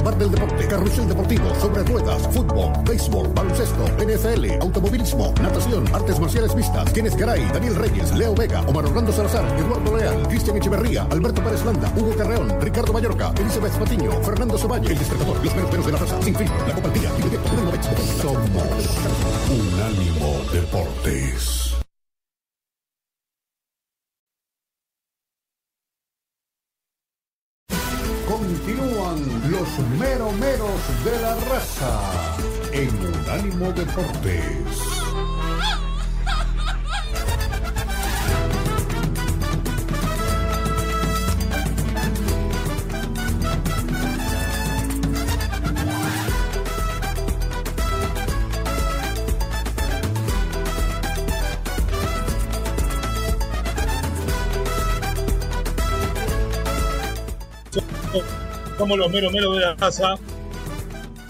El bar del deporte, carrusel deportivo, sobre ruedas, fútbol, béisbol, baloncesto, NFL, automovilismo, natación, artes marciales vistas, Kenneth Garay, Daniel Reyes, Leo Vega, Omar Orlando Salazar, Eduardo Leal, Cristian Echeverría, Alberto Pérez Landa, Hugo Carreón, Ricardo Mallorca, Elizabeth Patiño, Fernando Soballe, El Despertador, Los Meros de la Raza, Sin Filtro, La Copa al Día, Somos Unánimo Deportes. De la raza en Unánimo Deportes. somos los meros meros de la casa.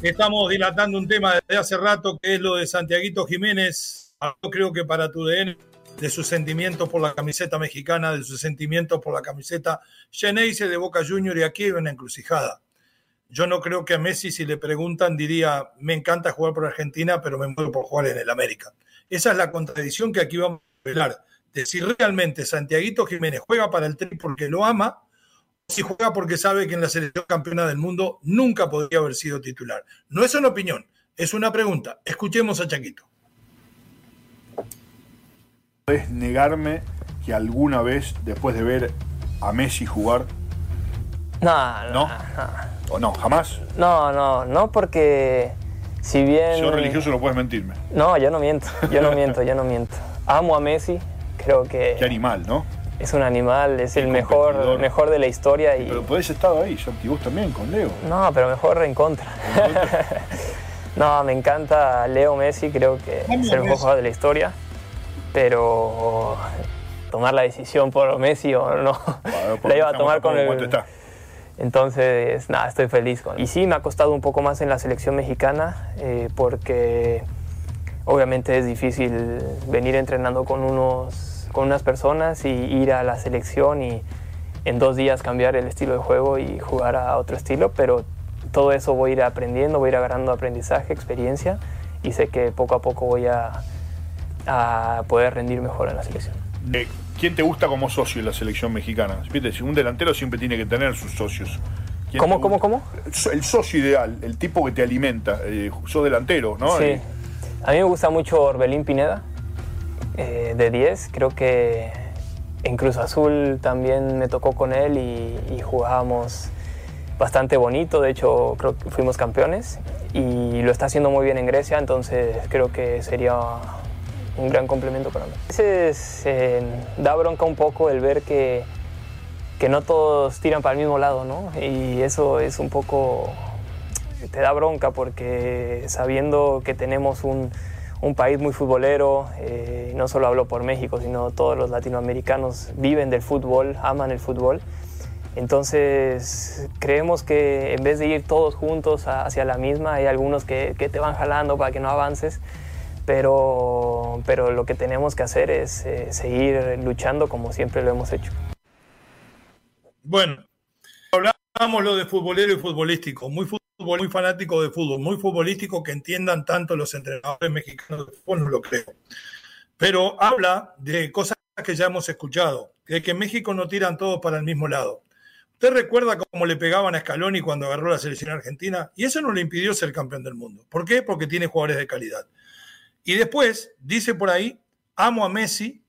Estamos dilatando un tema desde hace rato que es lo de Santiaguito Jiménez. Yo creo que para tu DN, de sus sentimientos por la camiseta mexicana, de sus sentimientos por la camiseta Geneise de Boca Junior y aquí hay una encrucijada. Yo no creo que a Messi, si le preguntan, diría: Me encanta jugar por Argentina, pero me muero por jugar en el América. Esa es la contradicción que aquí vamos a revelar. De si realmente Santiaguito Jiménez juega para el Tri porque lo ama si juega porque sabe que en la selección campeona del mundo nunca podría haber sido titular. No es una opinión, es una pregunta. Escuchemos a Chaquito. ¿Puedes negarme que alguna vez, después de ver a Messi jugar, no, no, ¿O no? ¿Jamás? No, no, no, porque si bien... Si religioso no puedes mentirme. No, yo no miento, yo no miento, yo no miento. Amo a Messi, creo que... Qué animal, ¿no? Es un animal, es el mejor, mejor de la historia. Y... Pero podés estado ahí, Santi, vos también con Leo. No, pero mejor en contra. no, me encanta Leo Messi, creo que es el mejor jugador de la historia, pero tomar la decisión por Messi o no, la iba a tomar con el... Está. Entonces, nada, estoy feliz con Y sí, me ha costado un poco más en la selección mexicana eh, porque obviamente es difícil venir entrenando con unos con unas personas y ir a la selección y en dos días cambiar el estilo de juego y jugar a otro estilo, pero todo eso voy a ir aprendiendo, voy a ir agarrando aprendizaje, experiencia y sé que poco a poco voy a, a poder rendir mejor en la selección. ¿Quién te gusta como socio en la selección mexicana? Si un delantero siempre tiene que tener sus socios. ¿Cómo, cómo, cómo? El socio ideal, el tipo que te alimenta. Eh, sos delantero, ¿no? Sí. A mí me gusta mucho Orbelín Pineda. Eh, de 10. Creo que en Cruz Azul también me tocó con él y, jugábamos bastante bonito. De hecho, creo que fuimos campeones y lo está haciendo muy bien en Grecia, entonces creo que sería un gran complemento para mí. A veces eh, da bronca un poco el ver que, que no todos tiran para el mismo lado, ¿no? Y eso es un poco, te da bronca porque sabiendo que tenemos un, un país muy futbolero, eh, no solo hablo por México, sino todos los latinoamericanos viven del fútbol, aman el fútbol. Entonces creemos que en vez de ir todos juntos hacia la misma, hay algunos que, te van jalando para que no avances, pero, pero lo que tenemos que hacer es eh, seguir luchando como siempre lo hemos hecho. Bueno, hablamos lo de futbolero y futbolístico, muy muy fanático de fútbol, muy futbolístico, que entiendan tanto los entrenadores mexicanos de fútbol, no lo creo. Pero habla de cosas que ya hemos escuchado, de que en México no tiran todos para el mismo lado. ¿Usted recuerda cómo le pegaban a Scaloni cuando agarró la selección argentina? Y eso no le impidió ser campeón del mundo. ¿Por qué? Porque tiene jugadores de calidad. Y después dice por ahí, amo a Messi,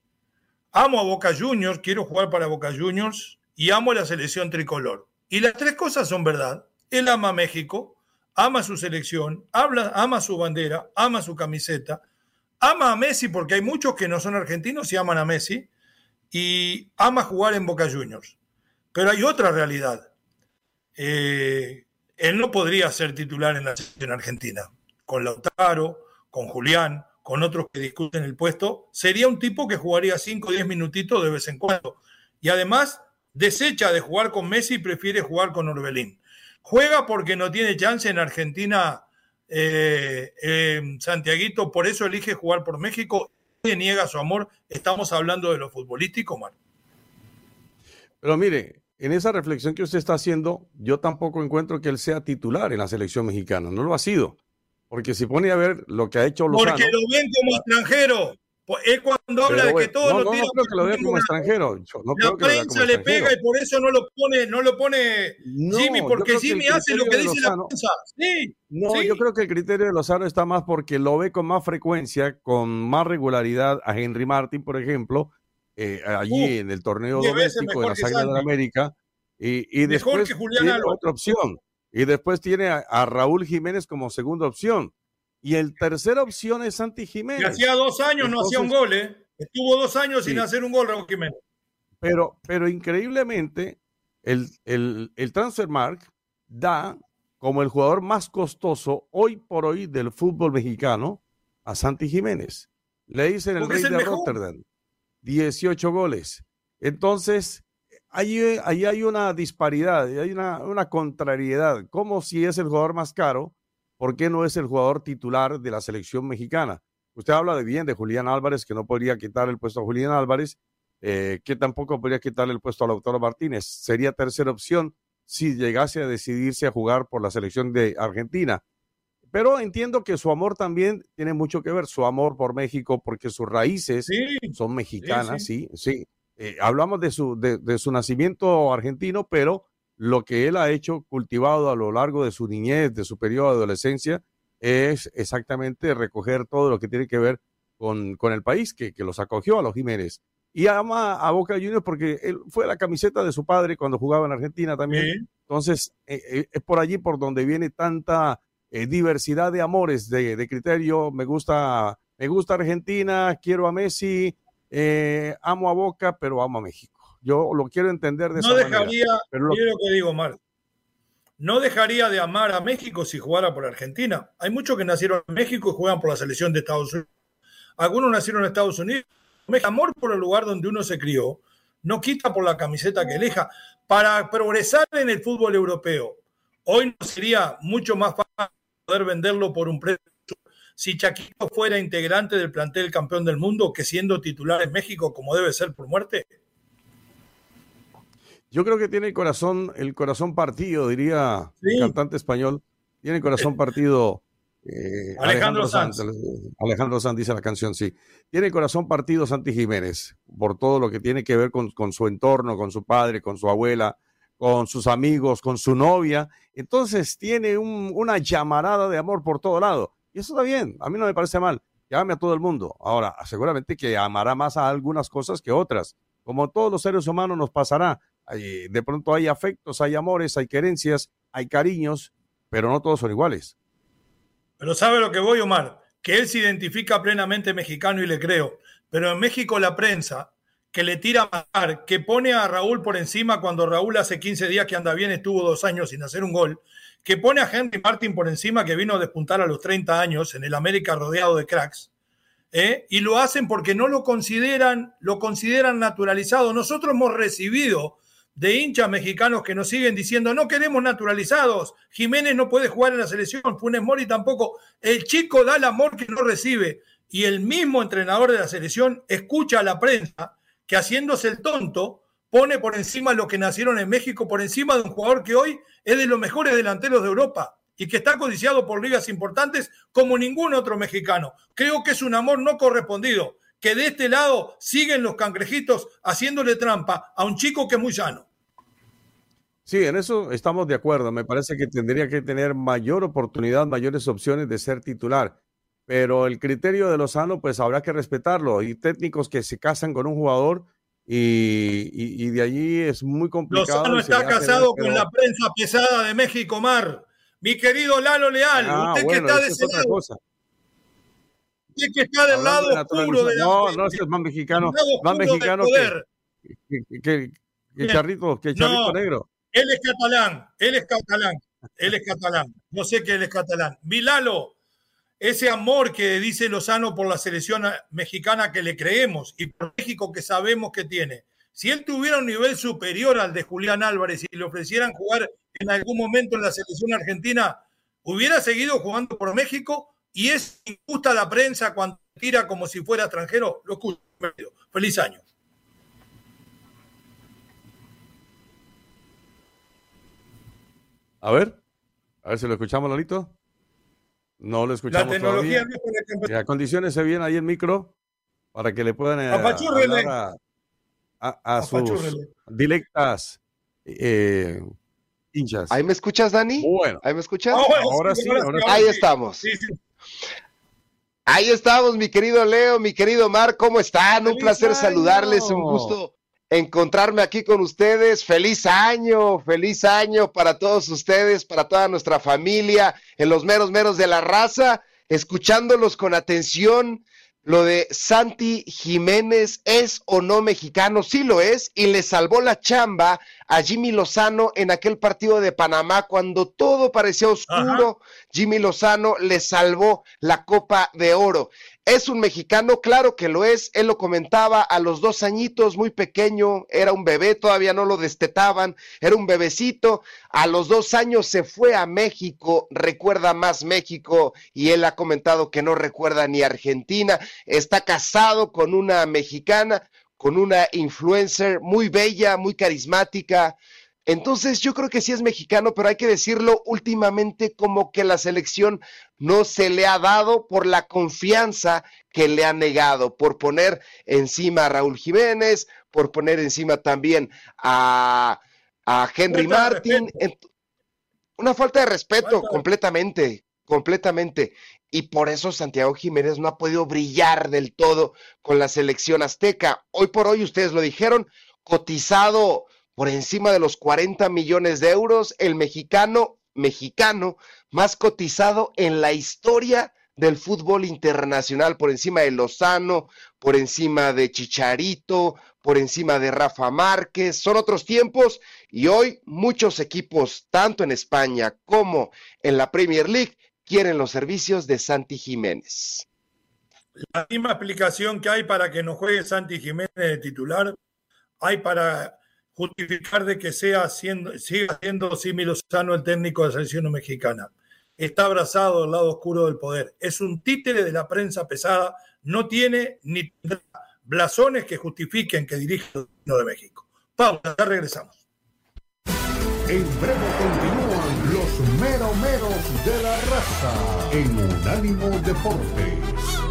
amo a Boca Juniors, quiero jugar para Boca Juniors y amo a la selección tricolor. Y las tres cosas son verdad. Él ama a México, ama su selección, habla, ama su bandera, ama su camiseta, ama a Messi porque hay muchos que no son argentinos y aman a Messi, y ama jugar en Boca Juniors. Pero hay otra realidad. Eh, él no podría ser titular en la selección argentina. Con Lautaro, con Julián, con otros que discuten el puesto, sería un tipo que jugaría 5 o 10 minutitos de vez en cuando. Y además desecha de jugar con Messi y prefiere jugar con Orbelín. Juega porque no tiene chance en Argentina eh, eh, Santiaguito por eso elige jugar por México, y niega su amor, estamos hablando de lo futbolístico, Mar. Pero mire, en esa reflexión que usted está haciendo, yo tampoco encuentro que él sea titular en la selección mexicana, no lo ha sido. Porque si pone a ver lo que ha hecho Lozano... Porque lo ven como extranjero. Pues, es cuando habla de que todo no, lo no, tiene no creo que lo vea como extranjero. no la prensa le pega y por eso no lo pone, no lo pone Jimmy, porque Jimmy hace lo que dice Lozano, la prensa. Sí, no, sí. yo creo que el criterio de Lozano está más porque lo ve con más frecuencia, con más regularidad a Henry Martin, por ejemplo, eh, allí uh, en el torneo doméstico de las Águilas de la América. Y, y después tiene Alba. otra opción. Y después tiene a, a Raúl Jiménez como segunda opción. Y el tercera opción es Santi Jiménez. Y hacía dos años Entonces, no hacía un gol, ¿eh? Estuvo dos años sí. sin hacer un gol, Raúl Jiménez. Pero, pero increíblemente, el, el, el Transfermark da como el jugador más costoso hoy por hoy del fútbol mexicano a Santi Jiménez. Le dicen el rey el de mejor. Rotterdam. 18 goles. Entonces, ahí, ahí hay una disparidad, hay una, una contrariedad. Como si es el jugador más caro, ¿por qué no es el jugador titular de la selección mexicana? Usted habla de bien de Julián Álvarez, que no podría quitar el puesto a Julián Álvarez, eh, que tampoco podría quitarle el puesto a Lautaro Martínez. Sería tercera opción si llegase a decidirse a jugar por la selección de Argentina. Pero entiendo que su amor también tiene mucho que ver, su amor por México, porque sus raíces sí, son mexicanas, sí, sí. sí. Eh, hablamos de su, de, de su nacimiento argentino, pero lo que él ha hecho, cultivado a lo largo de su niñez, de su periodo de adolescencia, es exactamente recoger todo lo que tiene que ver con, con el país que, que, los acogió a los Jiménez. Y ama a Boca Juniors porque él fue la camiseta de su padre cuando jugaba en Argentina también. Sí. Entonces, eh, eh, es por allí por donde viene tanta eh, diversidad de amores, de, de, criterio. Me gusta, me gusta Argentina, quiero a Messi, eh, amo a Boca, pero amo a México. Yo lo quiero entender de no esa dejaría, manera. Pero lo... lo que digo, Mar, no dejaría de amar a México si jugara por Argentina. Hay muchos que nacieron en México y juegan por la selección de Estados Unidos. Algunos nacieron en Estados Unidos. Amor por el lugar donde uno se crió no quita por la camiseta que elija. Para progresar en el fútbol europeo, hoy no sería mucho más fácil poder venderlo por un precio si Chaquito fuera integrante del plantel campeón del mundo que siendo titular en México como debe ser por muerte. Yo creo que tiene el corazón, el corazón partido, diría sí. el cantante español. Tiene el corazón partido. Eh, Alejandro, Alejandro Sanz. Sanz. Alejandro Sanz dice la canción, sí. Tiene el corazón partido Santi Jiménez por todo lo que tiene que ver con, con, su entorno, con su padre, con su abuela, con sus amigos, con su novia. Entonces tiene un, una llamarada de amor por todo lado. Y eso está bien, a mí no me parece mal. Llame a todo el mundo. Ahora, seguramente que amará más a algunas cosas que otras. Como todos los seres humanos nos pasará de pronto hay afectos, hay amores, hay querencias, hay cariños, pero no todos son iguales. Pero sabe lo que voy, Omar, que él se identifica plenamente mexicano y le creo, pero en México la prensa que le tira a matar, que pone a Raúl por encima cuando Raúl hace 15 días que anda bien, estuvo dos años sin hacer un gol, que pone a Henry Martin por encima que vino a despuntar a los 30 años en el América rodeado de cracks, ¿eh? y lo hacen porque no lo consideran, lo consideran naturalizado. Nosotros hemos recibido de hinchas mexicanos que nos siguen diciendo no queremos naturalizados, Jiménez no puede jugar en la selección, Funes Mori tampoco, el chico da el amor que no recibe y el mismo entrenador de la selección escucha a la prensa que haciéndose el tonto pone por encima lo que nacieron en México, por encima de un jugador que hoy es de los mejores delanteros de Europa y que está codiciado por ligas importantes como ningún otro mexicano. Creo que es un amor no correspondido que de este lado siguen los cangrejitos haciéndole trampa a un chico que es muy sano. Sí, en eso estamos de acuerdo. Me parece que tendría que tener mayor oportunidad, mayores opciones de ser titular. Pero el criterio de Lozano, pues habrá que respetarlo. Hay técnicos que se casan con un jugador y, y, y de allí es muy complicado. Lozano está casado con la prensa pesada de México, Mar. Mi querido Lalo Leal, ah, usted bueno, que está de es que está del lado de oscuro de la No, no, es más mexicano, más mexicano que, que, que, que, Charrito, que Charrito no, Negro. Él es catalán, él es catalán, él es catalán. No sé que él es catalán. Vilalo, ese amor que dice Lozano por la selección mexicana que le creemos y por México que sabemos que tiene. Si él tuviera un nivel superior al de Julián Álvarez y le ofrecieran jugar en algún momento en la selección argentina, hubiera seguido jugando por México y es injusta la prensa cuando tira como si fuera extranjero. Lo escucho. Feliz año. A ver, a ver si lo escuchamos, Lolito. No lo escuchamos. La tecnología todavía. A condiciones se viene ahí el micro para que le puedan eh, a, a, a sus directas eh, hinchas. ¿Ahí me escuchas, Dani? Bueno. ¿Ahí me escuchas? ahora, sí, Ahí estamos. Ahí estamos, mi querido Leo, mi querido Mar, ¿cómo están? Un placer saludarles, un gusto encontrarme aquí con ustedes. Feliz año, feliz año para todos ustedes, para toda nuestra familia, en los meros meros de la raza, escuchándolos con atención, lo de Santi Jiménez es o no mexicano, sí lo es, y le salvó la chamba a Jimmy Lozano en aquel partido de Panamá cuando todo parecía oscuro. Jimmy Lozano le salvó la Copa de Oro. ¿Es un mexicano? Claro que lo es. Él lo comentaba a los dos añitos, muy pequeño, era un bebé, todavía no lo destetaban, era un bebecito. A los dos años se fue a México, recuerda más México y él ha comentado que no recuerda ni Argentina. Está casado con una mexicana, con una influencer muy bella, muy carismática. Entonces yo creo que sí es mexicano, pero hay que decirlo últimamente como que la selección no se le ha dado por la confianza que le ha negado, por poner encima a Raúl Jiménez, por poner encima también a, Henry Martin. Una falta de respeto completamente, completamente. Y por eso Santiago Jiménez no ha podido brillar del todo con la selección azteca. Hoy por hoy, ustedes lo dijeron, cotizado por encima de los 40 millones de euros, el mexicano mexicano más cotizado en la historia del fútbol internacional, por encima de Lozano, por encima de Chicharito, por encima de Rafa Márquez. Son otros tiempos y hoy muchos equipos, tanto en España como en la Premier League, quieren los servicios de Santi Jiménez. La misma explicación que hay para que no juegue Santi Jiménez de titular, hay para justificar de que sea siendo, siga siendo Simi Lozano el técnico de la selección mexicana. Está abrazado al lado oscuro del poder. Es un títere de la prensa pesada. No tiene ni blasones que justifiquen que dirige el de México. Pausa, ya regresamos. En breve continúan los meromeros de la raza en Unánimo Deportes.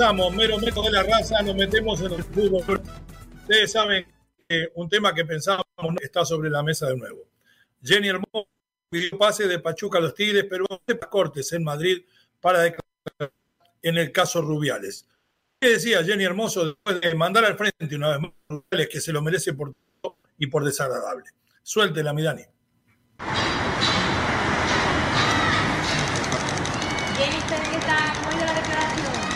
Mero método de la raza, nos metemos en el fútbol. Ustedes saben que un tema que pensábamos está sobre la mesa de nuevo. Jenny Hermoso pidió pase de Pachuca a los Tigres, pero Cortes en Madrid para declarar en el caso Rubiales. ¿Qué decía Jenny Hermoso después de mandar al frente una vez más Rubiales que se lo merece por todo y por desagradable? Suéltela, mi Dani. Jenny, ¿qué tal? ¿Cómo la declaración?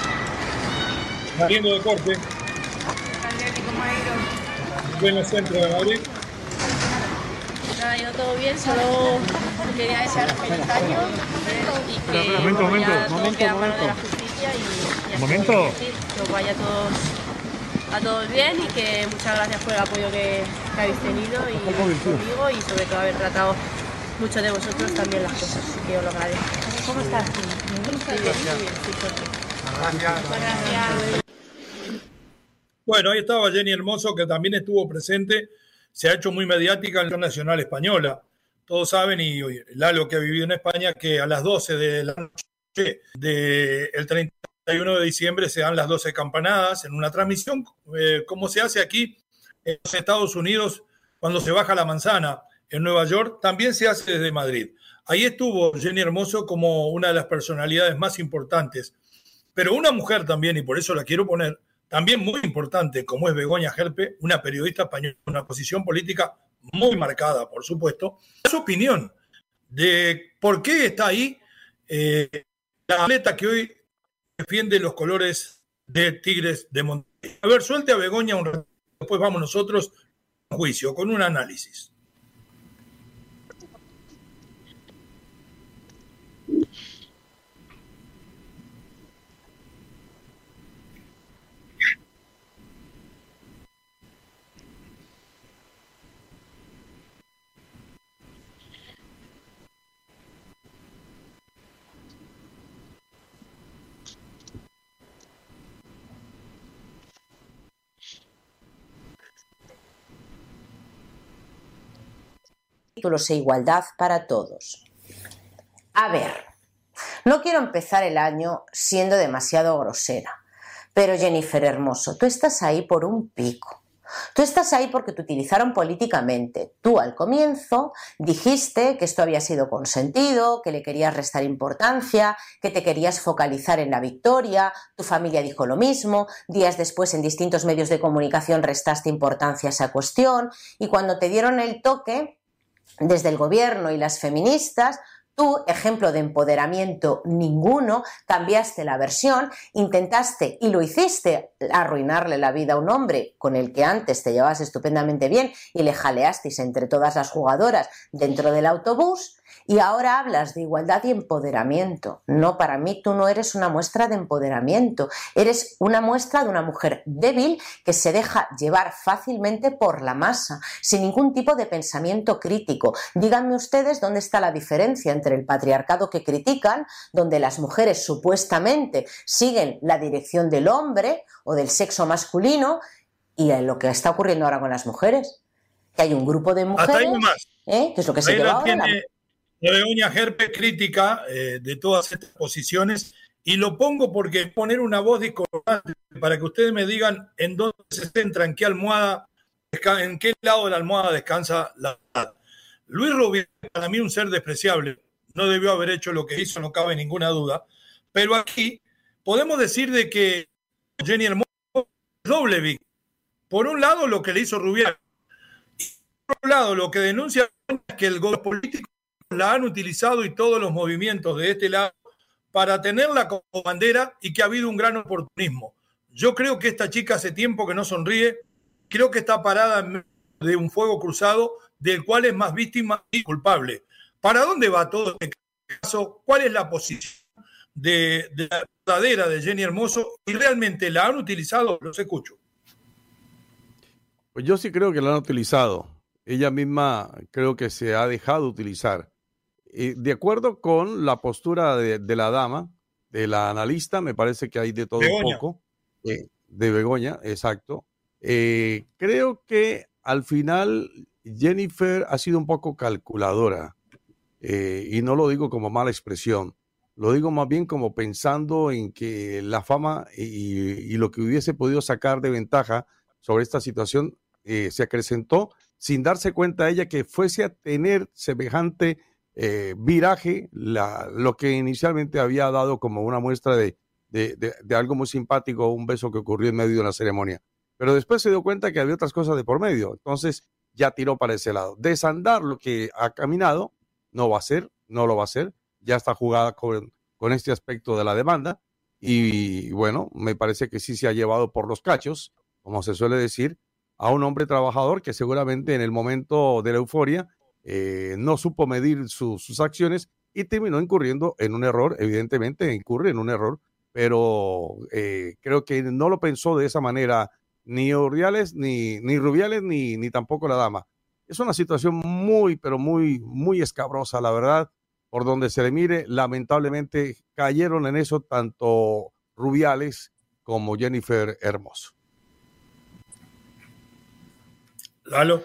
Saliendo de corte. En el centro de Madrid. Nada, ha ido todo bien, solo quería desear feliz año y que momento, momento, momento, momento. de la justicia y, y momento. Que, os vaya a todos, a todos bien y que muchas gracias por el apoyo que, que habéis tenido y conmigo y sobre todo haber tratado mucho de vosotros también las cosas, así que os lo agradezco. ¿Cómo estás? ¿Cómo estás? Bien, bien, sí, Gracias. Gracias. Bueno, ahí estaba Jenny Hermoso, que también estuvo presente, se ha hecho muy mediática en la Nacional Española. Todos saben, y Lalo que ha vivido en España, que a las 12 de la noche del 31 de diciembre se dan las 12 campanadas en una transmisión, eh, como se hace aquí en los Estados Unidos cuando se baja la manzana en Nueva York, también se hace desde Madrid. Ahí estuvo Jenny Hermoso como una de las personalidades más importantes Pero una mujer también, y por eso la quiero poner, también muy importante, como es Begoña Gerpe, una periodista española, una posición política muy marcada, por supuesto, su opinión de por qué está ahí eh, la atleta que hoy defiende los colores de Tigres de Monterrey. A ver, suelte a Begoña un rato, después vamos nosotros a juicio, con un análisis. E igualdad para todos. A ver, no quiero empezar el año siendo demasiado grosera, pero Jennifer Hermoso, tú estás ahí por un pico. Tú estás ahí porque te utilizaron políticamente. Tú al comienzo dijiste que esto había sido consentido, que le querías restar importancia, que te querías focalizar en la victoria, tu familia dijo lo mismo, días después en distintos medios de comunicación restaste importancia a esa cuestión y cuando te dieron el toque desde el gobierno y las feministas, Tú, ejemplo de empoderamiento ninguno, cambiaste la versión, intentaste y lo hiciste arruinarle la vida a un hombre con el que antes te llevabas estupendamente bien y le jaleasteis entre todas las jugadoras dentro del autobús y ahora hablas de igualdad y empoderamiento. No, para mí tú no eres una muestra de empoderamiento, eres una muestra de una mujer débil que se deja llevar fácilmente por la masa, sin ningún tipo de pensamiento crítico. Díganme ustedes dónde está la diferencia entre el patriarcado que critican, donde las mujeres supuestamente siguen la dirección del hombre o del sexo masculino, y lo que está ocurriendo ahora con las mujeres. Que hay un grupo de mujeres, ¿eh? que es lo que se lleva ahora. Begoña Gerpe crítica eh, de todas estas posiciones y lo pongo porque poner una voz discordante para que ustedes me digan en dónde se centra, en qué almohada, en qué lado de la almohada descansa la verdad. Luis Rubio, para mí un ser despreciable, no debió haber hecho lo que hizo, no cabe ninguna duda, pero aquí podemos decir de que Jenny Hermoso doble Por un lado, lo que le hizo Rubial, y por otro lado, lo que denuncia es que el gobierno político la han utilizado y todos los movimientos de este lado para tenerla como bandera y que ha habido un gran oportunismo. Yo creo que esta chica hace tiempo que no sonríe, creo que está parada en de un fuego cruzado del cual es más víctima y culpable. ¿Para dónde va todo este caso? ¿Cuál es la posición de, de la verdadera de Jenny Hermoso? ¿Y realmente la han utilizado? Los escucho. Pues yo sí creo que la han utilizado. Ella misma creo que se ha dejado utilizar. Eh, de acuerdo con la postura de, la dama, de la analista, me parece que hay de todo un poco. Eh, de Begoña, exacto. Eh, creo que al final Jennifer ha sido un poco calculadora. y no lo digo como mala expresión. Lo digo más bien como pensando en que la fama y, lo que hubiese podido sacar de ventaja sobre esta situación se acrecentó sin darse cuenta ella que fuese a tener semejante eh, viraje lo que inicialmente había dado como una muestra de, de, algo muy simpático, un beso que ocurrió en medio de una ceremonia. Pero después se dio cuenta que había otras cosas de por medio, entonces ya tiró para ese lado. Desandar lo que ha caminado, no va a ser, no lo va a hacer, ya está jugada con, con este aspecto de la demanda y bueno, me parece que sí se ha llevado por los cachos, como se suele decir, a un hombre trabajador que seguramente en el momento de la euforia eh, no supo medir sus acciones y terminó incurriendo en un error, evidentemente incurre en un error, pero eh, creo que no lo pensó de esa manera ni Urdiales, ni, ni Rubiales, ni, ni tampoco la dama. Es una situación muy, pero muy, muy escabrosa, la verdad, por donde se le mire, lamentablemente cayeron en eso tanto Rubiales como Jennifer Hermoso. Lalo.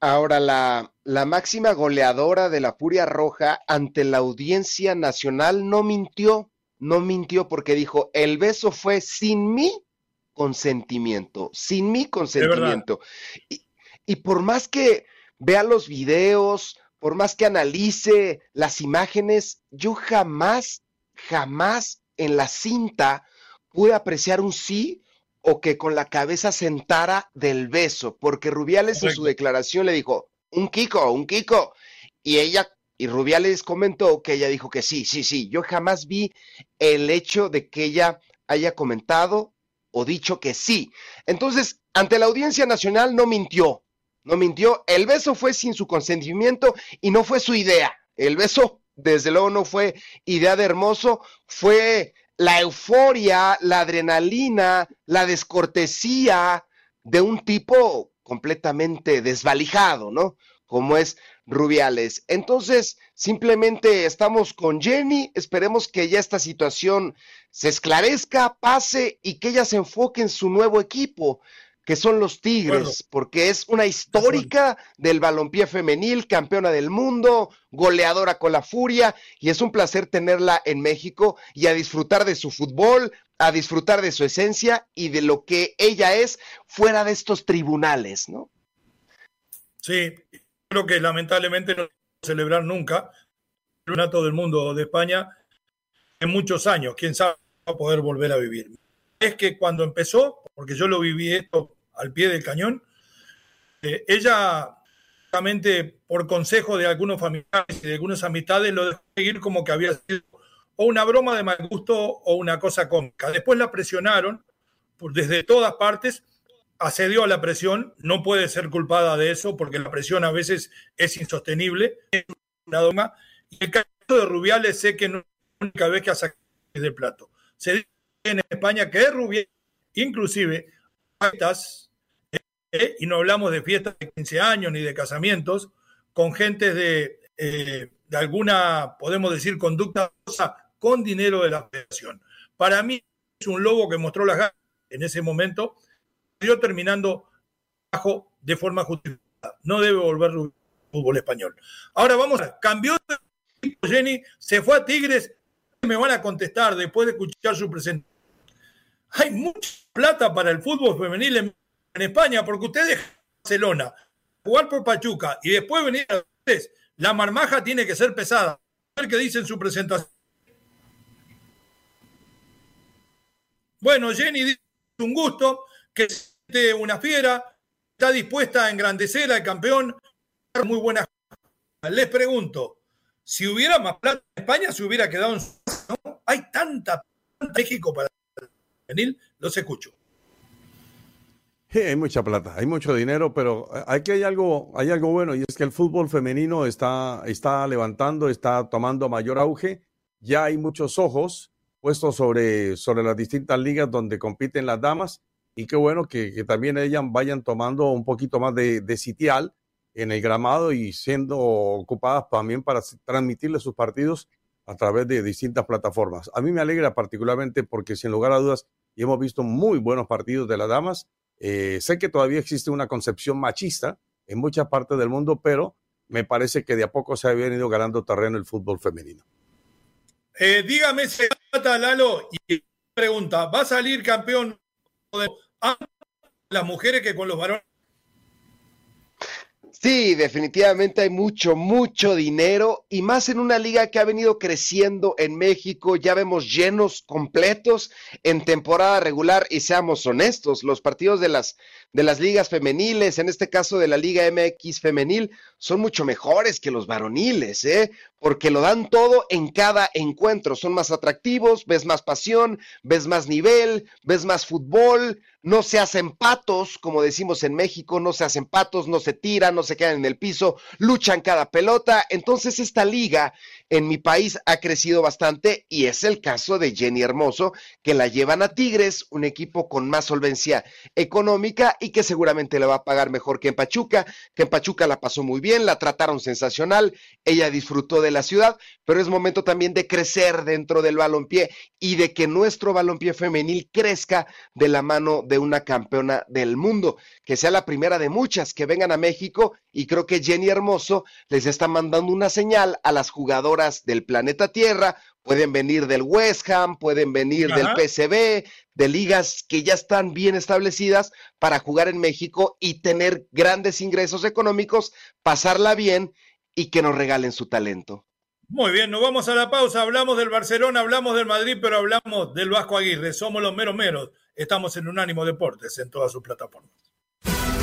Ahora, la, la máxima goleadora de la Furia Roja ante la audiencia nacional no mintió, no mintió porque dijo, el beso fue sin mi consentimiento, sin mi consentimiento. Y, y por más que vea los videos, por más que analice las imágenes, yo jamás, jamás en la cinta pude apreciar un sí o que con la cabeza sentara del beso, porque Rubiales en su declaración le dijo, un Kiko, un Kiko, y ella, y Rubiales comentó que ella dijo que sí, sí, sí, yo jamás vi el hecho de que ella haya comentado o dicho que sí. Entonces, ante la audiencia nacional no mintió, no mintió, el beso fue sin su consentimiento y no fue su idea, el beso desde luego no fue idea de hermoso, fue la euforia, la adrenalina, la descortesía de un tipo completamente desvalijado, ¿no? Como es Rubiales. Entonces, simplemente estamos con Jenny, esperemos que ya esta situación se esclarezca, pase y que ella se enfoque en su nuevo equipo que son los Tigres, porque es una histórica del balompié femenil, campeona del mundo, goleadora con la furia, y es un placer tenerla en México y a disfrutar de su fútbol, a disfrutar de su esencia y de lo que ella es fuera de estos tribunales, ¿no? Sí, creo que lamentablemente no a celebrar nunca el campeonato del mundo de España en muchos años, quién sabe va a poder volver a vivir. Es que cuando empezó, porque yo lo viví esto al pie del cañón. Eh, ella, justamente por consejo de algunos familiares y de algunas amistades, lo dejó seguir como que había sido o una broma de mal gusto o una cosa cómica. Después la presionaron desde todas partes, accedió a la presión, no puede ser culpada de eso porque la presión a veces es insostenible. Y el caso de Rubiales sé que no es la única vez que ha sacado del plato. Se dice en España que es Rubiales, inclusive, estas ¿eh? y no hablamos de fiestas de 15 años ni de casamientos, con gente de, eh, de alguna, podemos decir, conducta con dinero de la federación. Para mí es un lobo que mostró las ganas en ese momento, yo terminando bajo de forma justificada. No debe volver al fútbol español. Ahora vamos a cambió de Jenny, se fue a Tigres, me van a contestar después de escuchar su presentación. Hay mucha plata para el fútbol femenil en en España, porque ustedes Barcelona, jugar por Pachuca y después venir a ustedes, la marmaja tiene que ser pesada. A ver qué dice en su presentación. Bueno, Jenny dice un gusto, que es una fiera, está dispuesta a engrandecer al campeón, muy buena. Les pregunto, si hubiera más plata en España, se hubiera quedado en ¿no? Hay tanta México para venir, los escucho hay mucha plata, hay mucho dinero, pero aquí hay algo, hay algo bueno y es que el fútbol femenino está, está levantando, está tomando mayor auge. Ya hay muchos ojos puestos sobre, sobre las distintas ligas donde compiten las damas y qué bueno que, también ellas vayan tomando un poquito más de, de, sitial en el gramado y siendo ocupadas también para transmitirle sus partidos a través de distintas plataformas. A mí me alegra particularmente porque sin lugar a dudas hemos visto muy buenos partidos de las damas eh, sé que todavía existe una concepción machista en muchas partes del mundo, pero me parece que de a poco se ha venido ganando terreno el fútbol femenino. Eh, dígame, se trata Lalo, y pregunta, ¿va a salir campeón de las mujeres que con los varones? Sí, definitivamente hay mucho, mucho dinero y más en una liga que ha venido creciendo en México. Ya vemos llenos completos en temporada regular y seamos honestos, los partidos de las, de las ligas femeniles, en este caso de la Liga MX femenil, son mucho mejores que los varoniles, ¿eh? Porque lo dan todo en cada encuentro. Son más atractivos, ves más pasión, ves más nivel, ves más fútbol, no se hacen patos, como decimos en México, no se hacen patos, no se tiran, no se quedan en el piso, luchan cada pelota. Entonces esta liga en mi país ha crecido bastante y es el caso de Jenny Hermoso, que la llevan a Tigres, un equipo con más solvencia económica y que seguramente le va a pagar mejor que en Pachuca, que en Pachuca la pasó muy bien, la trataron sensacional, ella disfrutó de la ciudad, pero es momento también de crecer dentro del balompié y de que nuestro balompié femenil crezca de la mano de una campeona del mundo, que sea la primera de muchas que vengan a México y creo que Jenny Hermoso les está mandando una señal a las jugadoras del planeta Tierra, pueden venir del West Ham, pueden venir del PCB, de ligas que ya están bien establecidas para jugar en México y tener grandes ingresos económicos, pasarla bien y que nos regalen su talento. Muy bien, nos vamos a la pausa. Hablamos del Barcelona, hablamos del Madrid, pero hablamos del Vasco Aguirre. Somos los meros meros. Estamos en Unánimo Deportes en todas sus plataformas.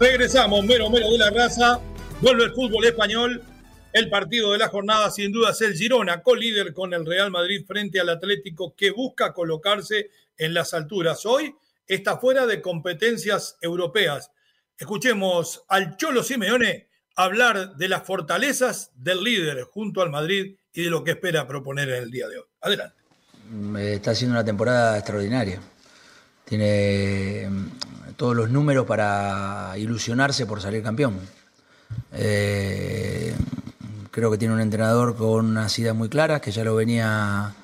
Regresamos, mero mero de la raza. Vuelve el fútbol español. El partido de la jornada, sin duda, es el Girona, co-líder con el Real Madrid frente al Atlético, que busca colocarse en las alturas. Hoy está fuera de competencias europeas. Escuchemos al Cholo Simeone hablar de las fortalezas del líder junto al Madrid y de lo que espera proponer en el día de hoy. Adelante. Está haciendo una temporada extraordinaria. Tiene todos los números para ilusionarse por salir campeón. Eh, creo que tiene un entrenador con unas ideas muy claras, que ya lo venía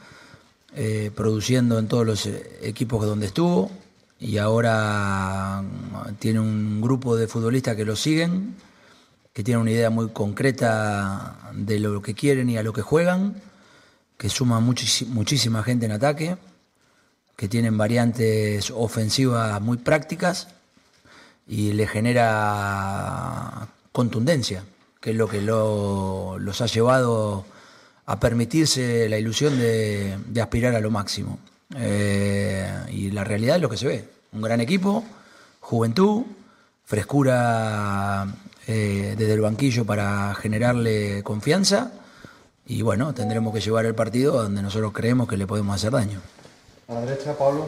eh, produciendo en todos los equipos donde estuvo, y ahora tiene un grupo de futbolistas que lo siguen, que tienen una idea muy concreta de lo que quieren y a lo que juegan, que suma muchísima gente en ataque que tienen variantes ofensivas muy prácticas y le genera contundencia, que es lo que los ha llevado a permitirse la ilusión de, aspirar a lo máximo. Eh, y la realidad es lo que se ve, un gran equipo, juventud, frescura eh, desde el banquillo para generarle confianza y bueno, tendremos que llevar el partido donde nosotros creemos que le podemos hacer daño. A la derecha, Pablo.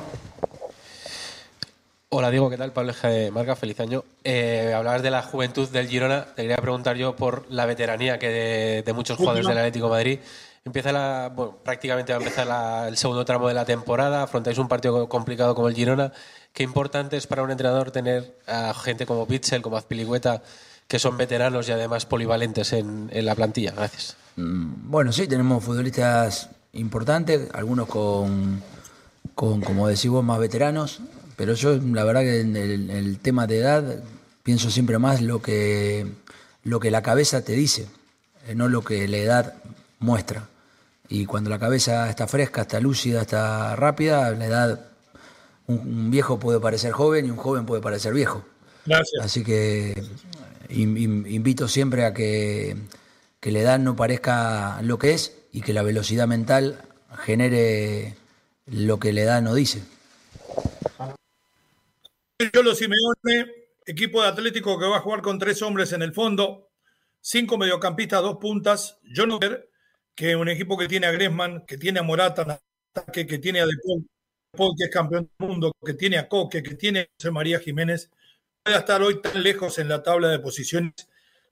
Hola Diego, ¿qué tal? Pablo de Marca, feliz año. Eh, hablabas de la juventud del Girona, te quería preguntar yo por la veteranía que de, muchos jugadores del Atlético de Madrid. Empieza la, bueno, prácticamente va a empezar el segundo tramo de la temporada, afrontáis un partido complicado como el Girona. Qué importante es para un entrenador tener a gente como Pitzel, como Azpilicueta, que son veteranos y además polivalentes en, en la plantilla. Gracias. Mm, bueno, sí, tenemos futbolistas importantes, algunos con con, como decís vos, más veteranos, pero yo la verdad que en el, tema de edad pienso siempre más lo que, lo que la cabeza te dice, eh, no lo que la edad muestra. Y cuando la cabeza está fresca, está lúcida, está rápida, la edad, un, viejo puede parecer joven y un joven puede parecer viejo. Gracias. Así que invito siempre a que, que la edad no parezca lo que es y que la velocidad mental genere lo que le da no dice. Yo lo Simeone, equipo de Atlético que va a jugar con tres hombres en el fondo, cinco mediocampistas, dos puntas. Yo no ver que un equipo que tiene a Griezmann, que tiene a Morata que tiene a De Paul, que es campeón del mundo, que tiene a Coque, que tiene a José María Jiménez, pueda estar hoy tan lejos en la tabla de posiciones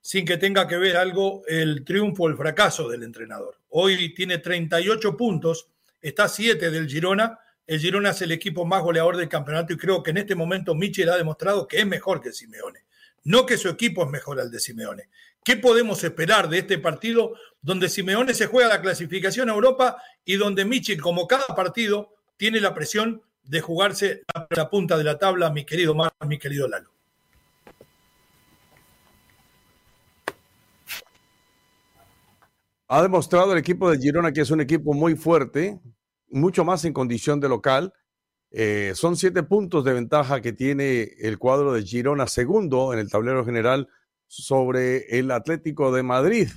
sin que tenga que ver algo el triunfo o el fracaso del entrenador. Hoy tiene 38 puntos está siete del Girona. El Girona es el equipo más goleador del campeonato y creo que en este momento Michel ha demostrado que es mejor que Simeone. No que su equipo es mejor al de Simeone. ¿Qué podemos esperar de este partido donde Simeone se juega la clasificación a Europa y donde Michel, como cada partido, tiene la presión de jugarse la, punta de la tabla, mi querido Mar, mi querido Lalo? Ha demostrado el equipo de Girona que es un equipo muy fuerte, mucho más en condición de local. Eh, son siete puntos de ventaja que tiene el cuadro de Girona segundo en el tablero general sobre el Atlético de Madrid.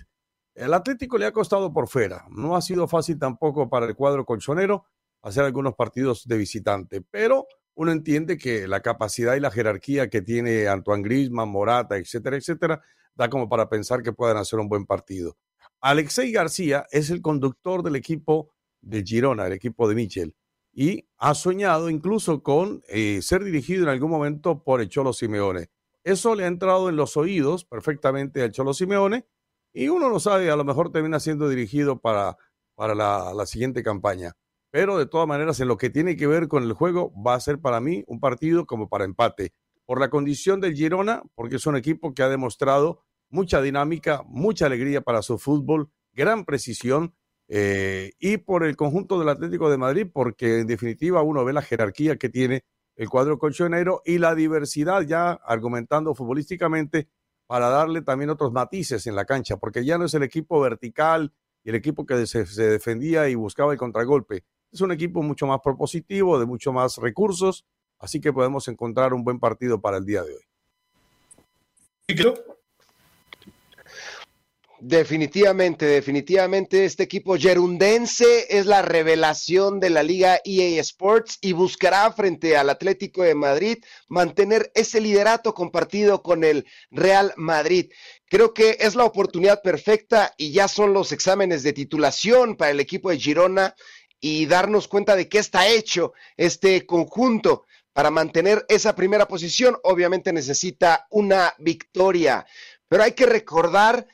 El Atlético le ha costado por fuera. No ha sido fácil tampoco para el cuadro colchonero hacer algunos partidos de visitante, pero uno entiende que la capacidad y la jerarquía que tiene Antoine Griezmann, Morata, etcétera, etcétera, da como para pensar que puedan hacer un buen partido. Alexei García es el conductor del equipo de Girona, el equipo de Michel, y ha soñado incluso con eh, ser dirigido en algún momento por el Cholo Simeone. Eso le ha entrado en los oídos perfectamente al Cholo Simeone y uno no sabe, a lo mejor termina siendo dirigido para, para la, siguiente campaña. pero de todas maneras en lo que tiene que ver con el juego va a ser para mí un partido como para empate, por la condición del Girona, porque es un equipo que ha demostrado mucha dinámica, mucha alegría para su fútbol, gran precisión, eh, y por el conjunto del Atlético de Madrid, porque en definitiva uno ve la jerarquía que tiene el cuadro colchonero y la diversidad ya argumentando futbolísticamente para darle también otros matices en la cancha, porque ya no es el equipo vertical y el equipo que se, defendía y buscaba el contragolpe. Es un equipo mucho más propositivo, de mucho más recursos, así que podemos encontrar un buen partido para el día de hoy. Definitivamente, definitivamente este equipo gerundense es la revelación de la liga EA Sports y buscará frente al Atlético de Madrid mantener ese liderato compartido con el Real Madrid. Creo que es la oportunidad perfecta y ya son los exámenes de titulación para el equipo de Girona y darnos cuenta de qué está hecho este conjunto. Para mantener esa primera posición, obviamente necesita una victoria, pero hay que recordar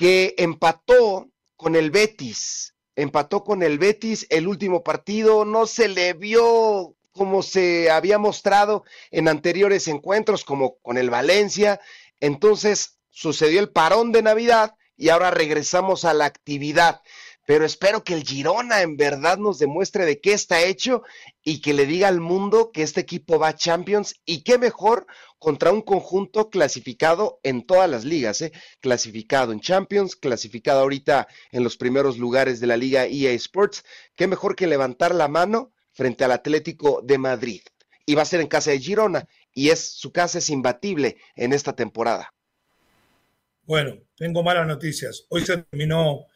que empató con el Betis, empató con el Betis el último partido, no se le vio como se había mostrado en anteriores encuentros, como con el Valencia. Entonces sucedió el parón de Navidad y ahora regresamos a la actividad pero espero que el Girona en verdad nos demuestre de qué está hecho y que le diga al mundo que este equipo va a Champions y qué mejor contra un conjunto clasificado en todas las ligas, ¿eh? clasificado en Champions, clasificado ahorita en los primeros lugares de la liga EA Sports, qué mejor que levantar la mano frente al Atlético de Madrid. Y va a ser en casa de Girona y es su casa es imbatible en esta temporada. Bueno, tengo malas noticias. Hoy se terminó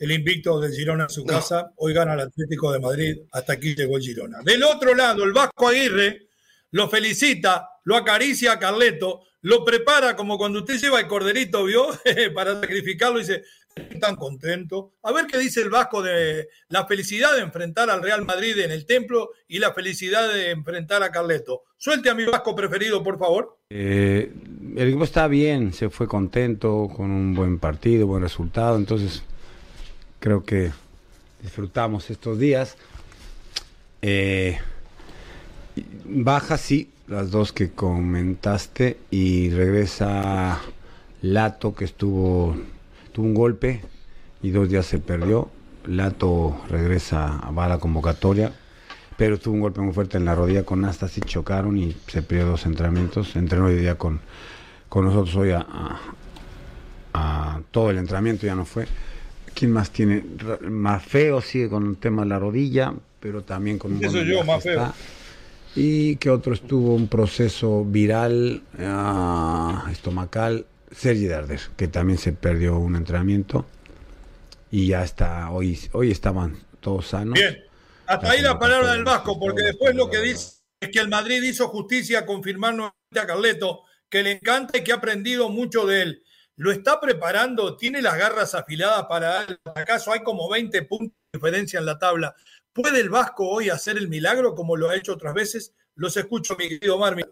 el invicto del Girona en su casa, hoy gana el Atlético de Madrid, hasta aquí llegó el Girona. Del otro lado, el Vasco Aguirre lo felicita, lo acaricia a Carleto, lo prepara como cuando usted lleva el corderito, ¿vio? Para sacrificarlo y dice, tan contento. A ver qué dice el Vasco de la felicidad de enfrentar al Real Madrid en el templo y la felicidad de enfrentar a Carleto. Suelte a mi Vasco preferido, por favor. Eh, el equipo está bien, se fue contento con un buen partido, buen resultado, entonces creo que disfrutamos estos días. Eh, baja, sí, las dos que comentaste, y regresa Lato, que estuvo, tuvo un golpe y dos días se perdió. Lato regresa, va a la convocatoria, pero tuvo un golpe muy fuerte en la rodilla con Astas y chocaron y se perdió dos entrenamientos. Entrenó hoy día con, con nosotros hoy a, a todo el entrenamiento, ya no fue. ¿Quién más tiene? Más feo sigue con el tema de la rodilla, pero también con un Eso yo, más feo. Y que otro estuvo un proceso viral ah, estomacal, Sergi Darder, que también se perdió un entrenamiento y ya está, hoy, hoy estaban todos sanos. Bien, hasta ahí la palabra del Vasco, porque después lo que dice es que el Madrid hizo justicia confirmando a Carleto, que le encanta y que ha aprendido mucho de él lo está preparando, tiene las garras afiladas para acaso hay como 20 puntos de diferencia en la tabla. ¿Puede el Vasco hoy hacer el milagro como lo ha hecho otras veces? Los escucho, mi querido Marmi.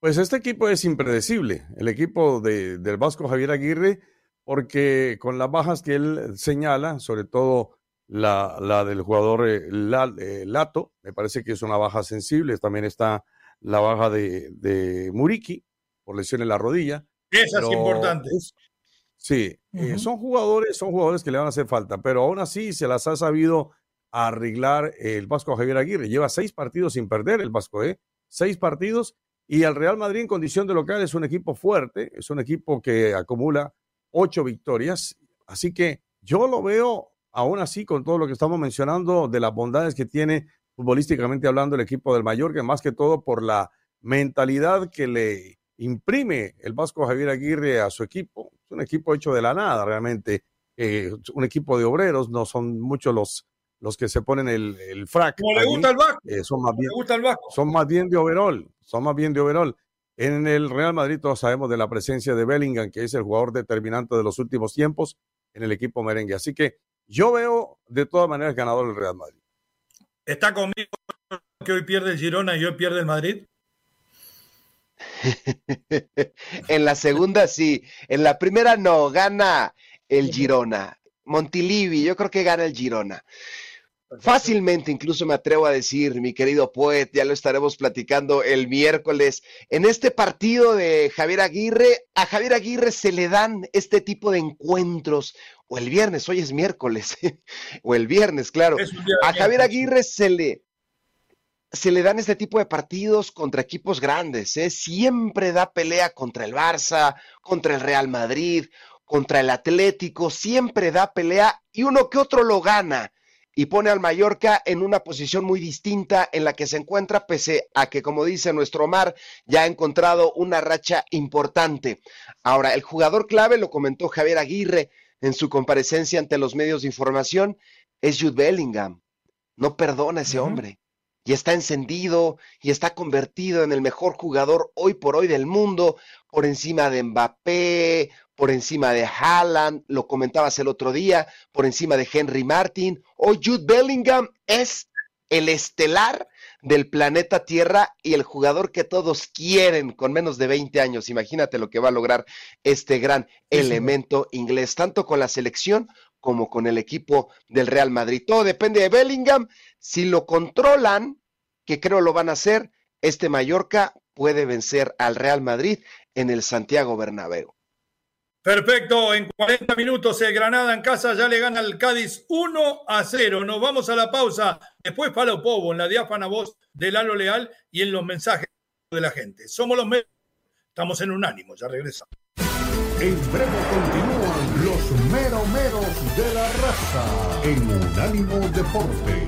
Pues este equipo es impredecible, el equipo de, del Vasco Javier Aguirre, porque con las bajas que él señala, sobre todo la, del jugador eh, eh, Lato, me parece que es una baja sensible, también está la baja de, de Muriki por lesión en la rodilla, esa es importante. sí, eh, son jugadores, son jugadores que le van a hacer falta, pero aún así se las ha sabido arreglar el Vasco Javier Aguirre. Lleva seis partidos sin perder el Vasco, ¿eh? Seis partidos. Y el Real Madrid en condición de local es un equipo fuerte, es un equipo que acumula ocho victorias. Así que yo lo veo aún así con todo lo que estamos mencionando de las bondades que tiene futbolísticamente hablando el equipo del Mallorca, más que todo por la mentalidad que le imprime el Vasco Javier Aguirre a su equipo. Es un equipo hecho de la nada, realmente. Eh, un equipo de obreros, no son muchos los, los que se ponen el, el frac. Como le gusta el Vasco. Eh, son, más bien, gusta el Vasco. son más bien de overall. Son más bien de overall. En el Real Madrid todos sabemos de la presencia de Bellingham, que es el jugador determinante de los últimos tiempos en el equipo merengue. Así que yo veo de todas maneras ganador el Real Madrid. ¿Está conmigo que hoy pierde el Girona y hoy pierde el Madrid? en la segunda sí, en la primera no, gana el Girona. Montilivi, yo creo que gana el Girona. Fácilmente, incluso me atrevo a decir, mi querido Poet, ya lo estaremos platicando el miércoles. En este partido de Javier Aguirre, a Javier Aguirre se le dan este tipo de encuentros, o el viernes, hoy es miércoles, o el viernes, claro. A Javier Aguirre se le, se le dan este tipo de partidos contra equipos grandes, ¿eh? siempre da pelea contra el Barça, contra el Real Madrid, contra el Atlético, siempre da pelea y uno que otro lo gana y pone al Mallorca en una posición muy distinta en la que se encuentra, pese a que, como dice nuestro Omar, ya ha encontrado una racha importante. Ahora, el jugador clave, lo comentó Javier Aguirre en su comparecencia ante los medios de información, es Jude Bellingham. No perdona ese hombre. Y está encendido y está convertido en el mejor jugador hoy por hoy del mundo, por encima de Mbappé, por encima de Haaland, lo comentabas el otro día, por encima de Henry Martin. Hoy Jude Bellingham es el estelar del planeta Tierra y el jugador que todos quieren con menos de 20 años. Imagínate lo que va a lograr este gran elemento inglés, tanto con la selección como con el equipo del Real Madrid. Todo depende de Bellingham. Si lo controlan, que creo lo van a hacer, este Mallorca puede vencer al Real Madrid en el Santiago Bernabéu. Perfecto, en 40 minutos el Granada en casa ya le gana al Cádiz 1 a 0. Nos vamos a la pausa. Después Palo Povo en la diáfana voz de Lalo Leal y en los mensajes de la gente. Somos los meros, estamos en unánimo, ya regresamos. En breve continúan los meromeros de la raza en Unánimo Deportes.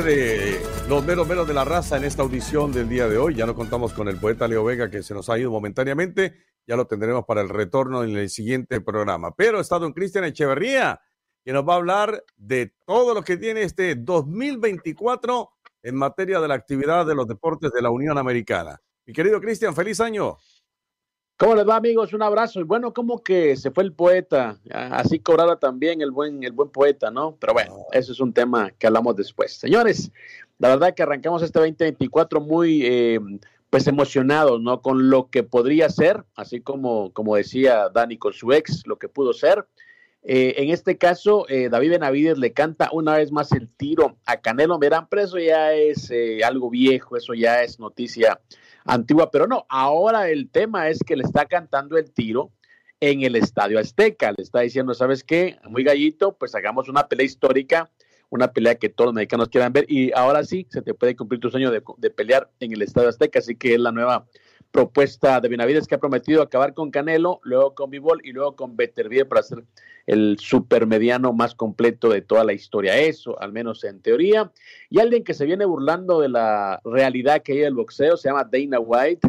De los meros meros de la raza en esta audición del día de hoy. Ya no contamos con el poeta Leo Vega que se nos ha ido momentáneamente. Ya lo tendremos para el retorno en el siguiente programa. Pero está don Cristian Echeverría, que nos va a hablar de todo lo que tiene este 2024 en materia de la actividad de los deportes de la Unión Americana. Mi querido Cristian, feliz año. ¿Cómo les va, amigos? Un abrazo. Y bueno, como que se fue el poeta, así cobraba también el buen, el buen poeta, ¿no? Pero bueno, eso es un tema que hablamos después. Señores, la verdad que arrancamos este 2024 muy, eh, pues emocionados, ¿no? Con lo que podría ser, así como, como decía Dani con su ex, lo que pudo ser. Eh, en este caso, eh, David Benavides le canta una vez más el tiro a Canelo Verán, pero eso ya es algo viejo, eso ya es noticia antigua, pero no, ahora el tema es que le está cantando el tiro en el Estadio Azteca, le está diciendo, ¿sabes qué? Muy gallito, pues hagamos una pelea histórica, una pelea que todos los mexicanos quieran ver y ahora sí se te puede cumplir tu sueño de, de pelear en el Estadio Azteca, así que es la nueva propuesta de Benavides que ha prometido acabar con Canelo, luego con Bivol y luego con Beterbiev para ser el supermediano más completo de toda la historia. Eso, al menos en teoría. Y alguien que se viene burlando de la realidad que hay el boxeo se llama Dana White,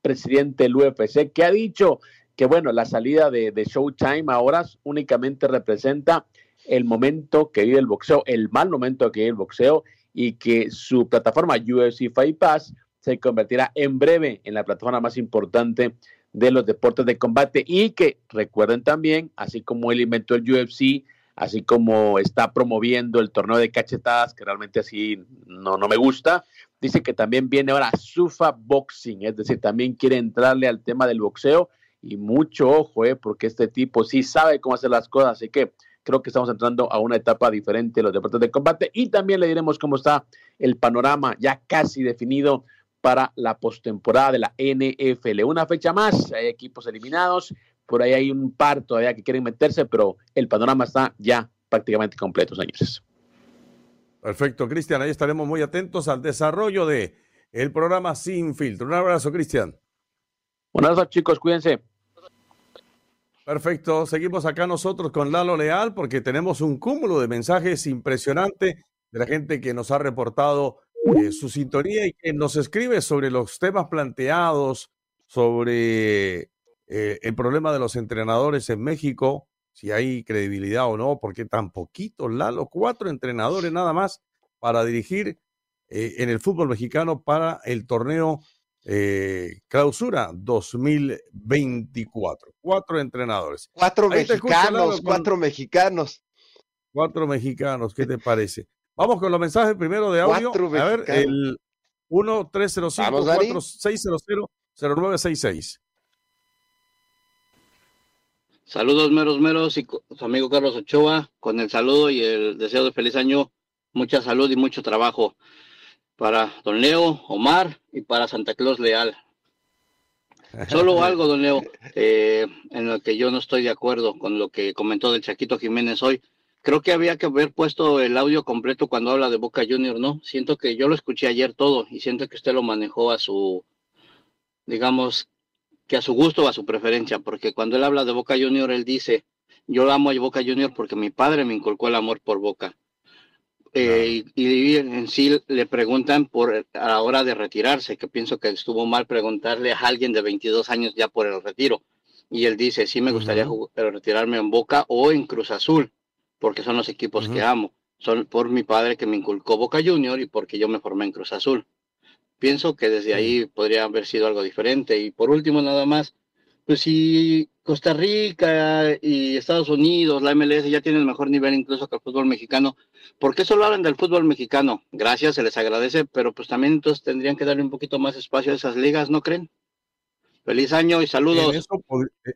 presidente del UFC, que ha dicho que, bueno, la salida de, de Showtime ahora únicamente representa el momento que vive el boxeo, el mal momento que vive el boxeo y que su plataforma UFC Fight Pass se convertirá en breve en la plataforma más importante de los deportes de combate y que recuerden también, así como él inventó el UFC, así como está promoviendo el torneo de cachetadas, que realmente así no, no me gusta, dice que también viene ahora Sufa Boxing, es decir, también quiere entrarle al tema del boxeo y mucho ojo, eh, porque este tipo sí sabe cómo hacer las cosas, así que creo que estamos entrando a una etapa diferente de los deportes de combate y también le diremos cómo está el panorama ya casi definido para la postemporada de la NFL. Una fecha más, hay equipos eliminados, por ahí hay un par todavía que quieren meterse, pero el panorama está ya prácticamente completo, señores. Perfecto, Cristian, ahí estaremos muy atentos al desarrollo de el programa Sin Filtro. Un abrazo, Cristian. Buenas noches, chicos, cuídense. Perfecto, seguimos acá nosotros con Lalo Leal porque tenemos un cúmulo de mensajes impresionante de la gente que nos ha reportado eh, su sintonía y que nos escribe sobre los temas planteados, sobre eh, el problema de los entrenadores en México, si hay credibilidad o no, porque tan poquito, Lalo, cuatro entrenadores nada más para dirigir eh, en el fútbol mexicano para el torneo eh, clausura 2024. Cuatro entrenadores. Cuatro mexicanos, cuatro mexicanos. Cuatro mexicanos, ¿qué te parece? Vamos con los mensajes primero de audio. A ver, el 1-305-4600-0966. Saludos, meros, meros, y su amigo Carlos Ochoa, con el saludo y el deseo de feliz año, mucha salud y mucho trabajo para don Leo, Omar y para Santa Claus Leal. Solo algo, don Leo, eh, en lo que yo no estoy de acuerdo con lo que comentó del Chaquito Jiménez hoy. Creo que había que haber puesto el audio completo cuando habla de Boca Junior, ¿no? Siento que yo lo escuché ayer todo y siento que usted lo manejó a su, digamos, que a su gusto o a su preferencia, porque cuando él habla de Boca Junior, él dice, yo amo a Boca Junior porque mi padre me inculcó el amor por Boca. Eh, y, en sí le preguntan por a la hora de retirarse, que pienso que estuvo mal preguntarle a alguien de 22 años ya por el retiro. Y él dice, sí me gustaría retirarme en Boca o en Cruz Azul, porque son los equipos que amo. Son por mi padre que me inculcó Boca Junior y porque yo me formé en Cruz Azul. Pienso que desde ahí podría haber sido algo diferente. Y por último, nada más, pues si Costa Rica y Estados Unidos, la MLS ya tienen el mejor nivel incluso que el fútbol mexicano, ¿por qué solo hablan del fútbol mexicano? Gracias, se les agradece, pero pues también entonces tendrían que darle un poquito más espacio a esas ligas, ¿no creen? Feliz año y saludos. Eh,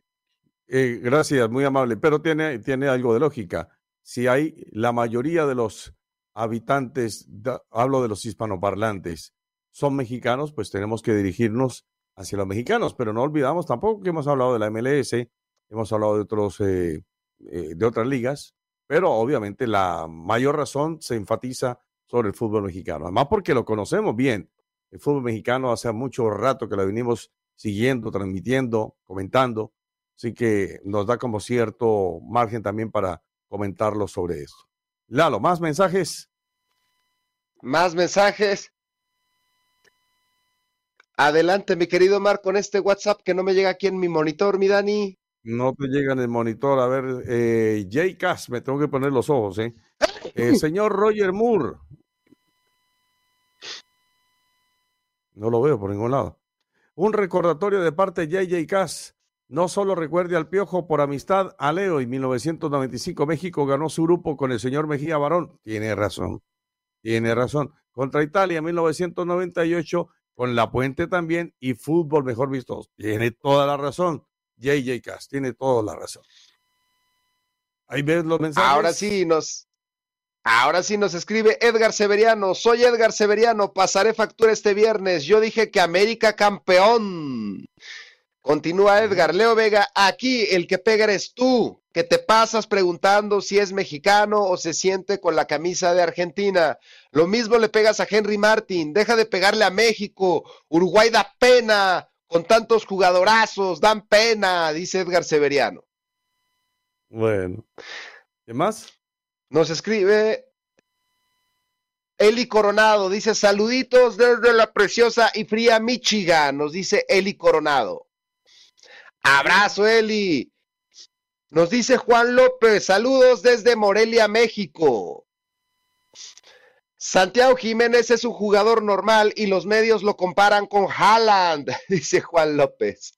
eh, gracias, muy amable, pero tiene, tiene algo de lógica. Si hay la mayoría de los habitantes, hablo de los hispanoparlantes, son mexicanos, pues tenemos que dirigirnos hacia los mexicanos, pero no olvidamos tampoco que hemos hablado de la MLS, hemos hablado de otros eh, eh, de otras ligas, pero obviamente la mayor razón se enfatiza sobre el fútbol mexicano, además porque lo conocemos bien. El fútbol mexicano hace mucho rato que lo venimos siguiendo, transmitiendo, comentando, así que nos da como cierto margen también para comentarlo sobre esto. Lalo, más mensajes. Más mensajes. Adelante, mi querido Mar, con este WhatsApp que no me llega aquí en mi monitor, mi Dani. No te llega en el monitor. A ver, eh, Jay Cass, me tengo que poner los ojos, ¿eh? El señor Roger Moore. No lo veo por ningún lado. Un recordatorio de parte de JJ Cass. No solo recuerde al Piojo por amistad a Leo. En 1995 México ganó su grupo con el señor Mejía Barón. Tiene razón. Tiene razón. Contra Italia en 1998 con La Puente también y fútbol mejor visto. Tiene toda la razón. JJ Cass, tiene toda la razón. Ahí ves los mensajes. Ahora sí nos, ahora sí nos escribe Edgar Severiano. Soy Edgar Severiano, pasaré factura este viernes. Yo dije que América campeón. Continúa Edgar. Leo Vega, aquí el que pega eres tú, que te pasas preguntando si es mexicano o se siente con la camisa de Argentina. Lo mismo le pegas a Henry Martin, deja de pegarle a México. Uruguay da pena, con tantos jugadorazos, dan pena, dice Edgar Severiano. Bueno. ¿Qué más? Nos escribe Eli Coronado, dice saluditos desde la preciosa y fría Michigan, nos dice Eli Coronado. Abrazo, Eli. Nos dice Juan López, saludos desde Morelia, México. Santiago Jiménez es un jugador normal y los medios lo comparan con Haaland, dice Juan López.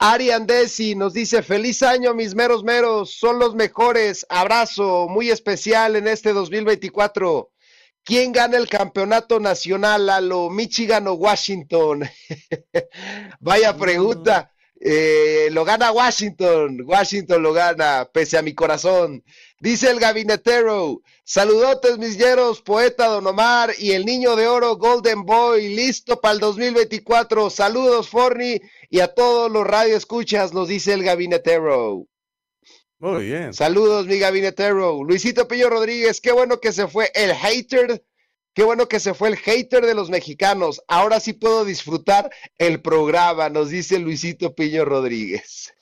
Ari Andesi nos dice, feliz año mis meros meros, son los mejores, abrazo muy especial en este 2024. ¿Quién gana el campeonato nacional a lo Michigan o Washington? Vaya pregunta. Eh, lo gana Washington, Washington lo gana, pese a mi corazón. Dice el gabinetero, saludotes mis yeros, poeta Don Omar y el niño de oro Golden Boy, listo para el 2024. Saludos Forni y a todos los radioescuchas, nos dice el gabinetero. Muy bien. Saludos mi gabinetero. Luisito Pillo Rodríguez, qué bueno que se fue el hater Qué bueno que se fue el hater de los mexicanos. Ahora sí puedo disfrutar el programa, nos dice Luisito Piño Rodríguez.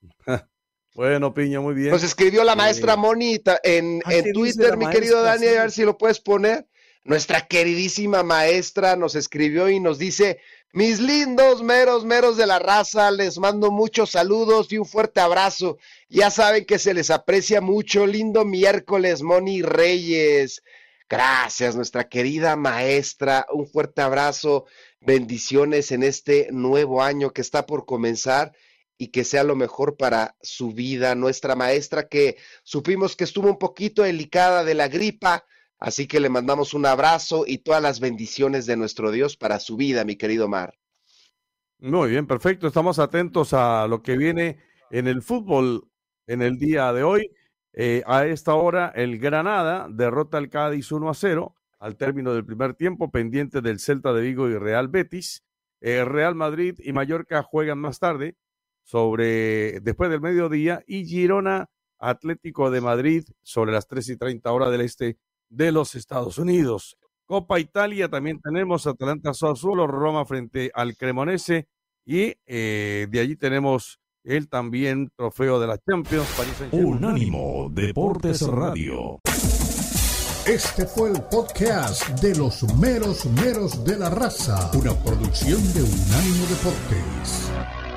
Bueno, Piño, muy bien. Nos escribió la maestra Moni en, Ah, en ¿qué dice Twitter, mi maestra? querido Dani, Sí. a ver si lo puedes poner. Nuestra queridísima maestra nos escribió y nos dice, mis lindos meros, meros de la raza, les mando muchos saludos y un fuerte abrazo. Ya saben que se les aprecia mucho. Lindo miércoles, Moni Reyes. Gracias, nuestra querida maestra. Un fuerte abrazo. Bendiciones en este nuevo año que está por comenzar y que sea lo mejor para su vida. Nuestra maestra que supimos que estuvo un poquito delicada de la gripa, así que le mandamos un abrazo y todas las bendiciones de nuestro Dios para su vida, mi querido Mar. Muy bien, perfecto. Estamos atentos a lo que viene en el fútbol en el día de hoy. Eh, a esta hora, el Granada derrota al Cádiz 1 a 0 al término del primer tiempo, pendiente del Celta de Vigo y Real Betis. Eh, Real Madrid y Mallorca juegan más tarde, sobre después del mediodía, y Girona Atlético de Madrid sobre las 3 y 30 horas del este de los Estados Unidos. Copa Italia también tenemos Atalanta Sassuolo, Roma frente al Cremonese y eh, de allí tenemos el también trofeo de la Champions. Paris Saint-Germain. Unánimo Deportes Radio. Este fue el podcast de los meros meros de la raza, una producción de Unánimo Deportes.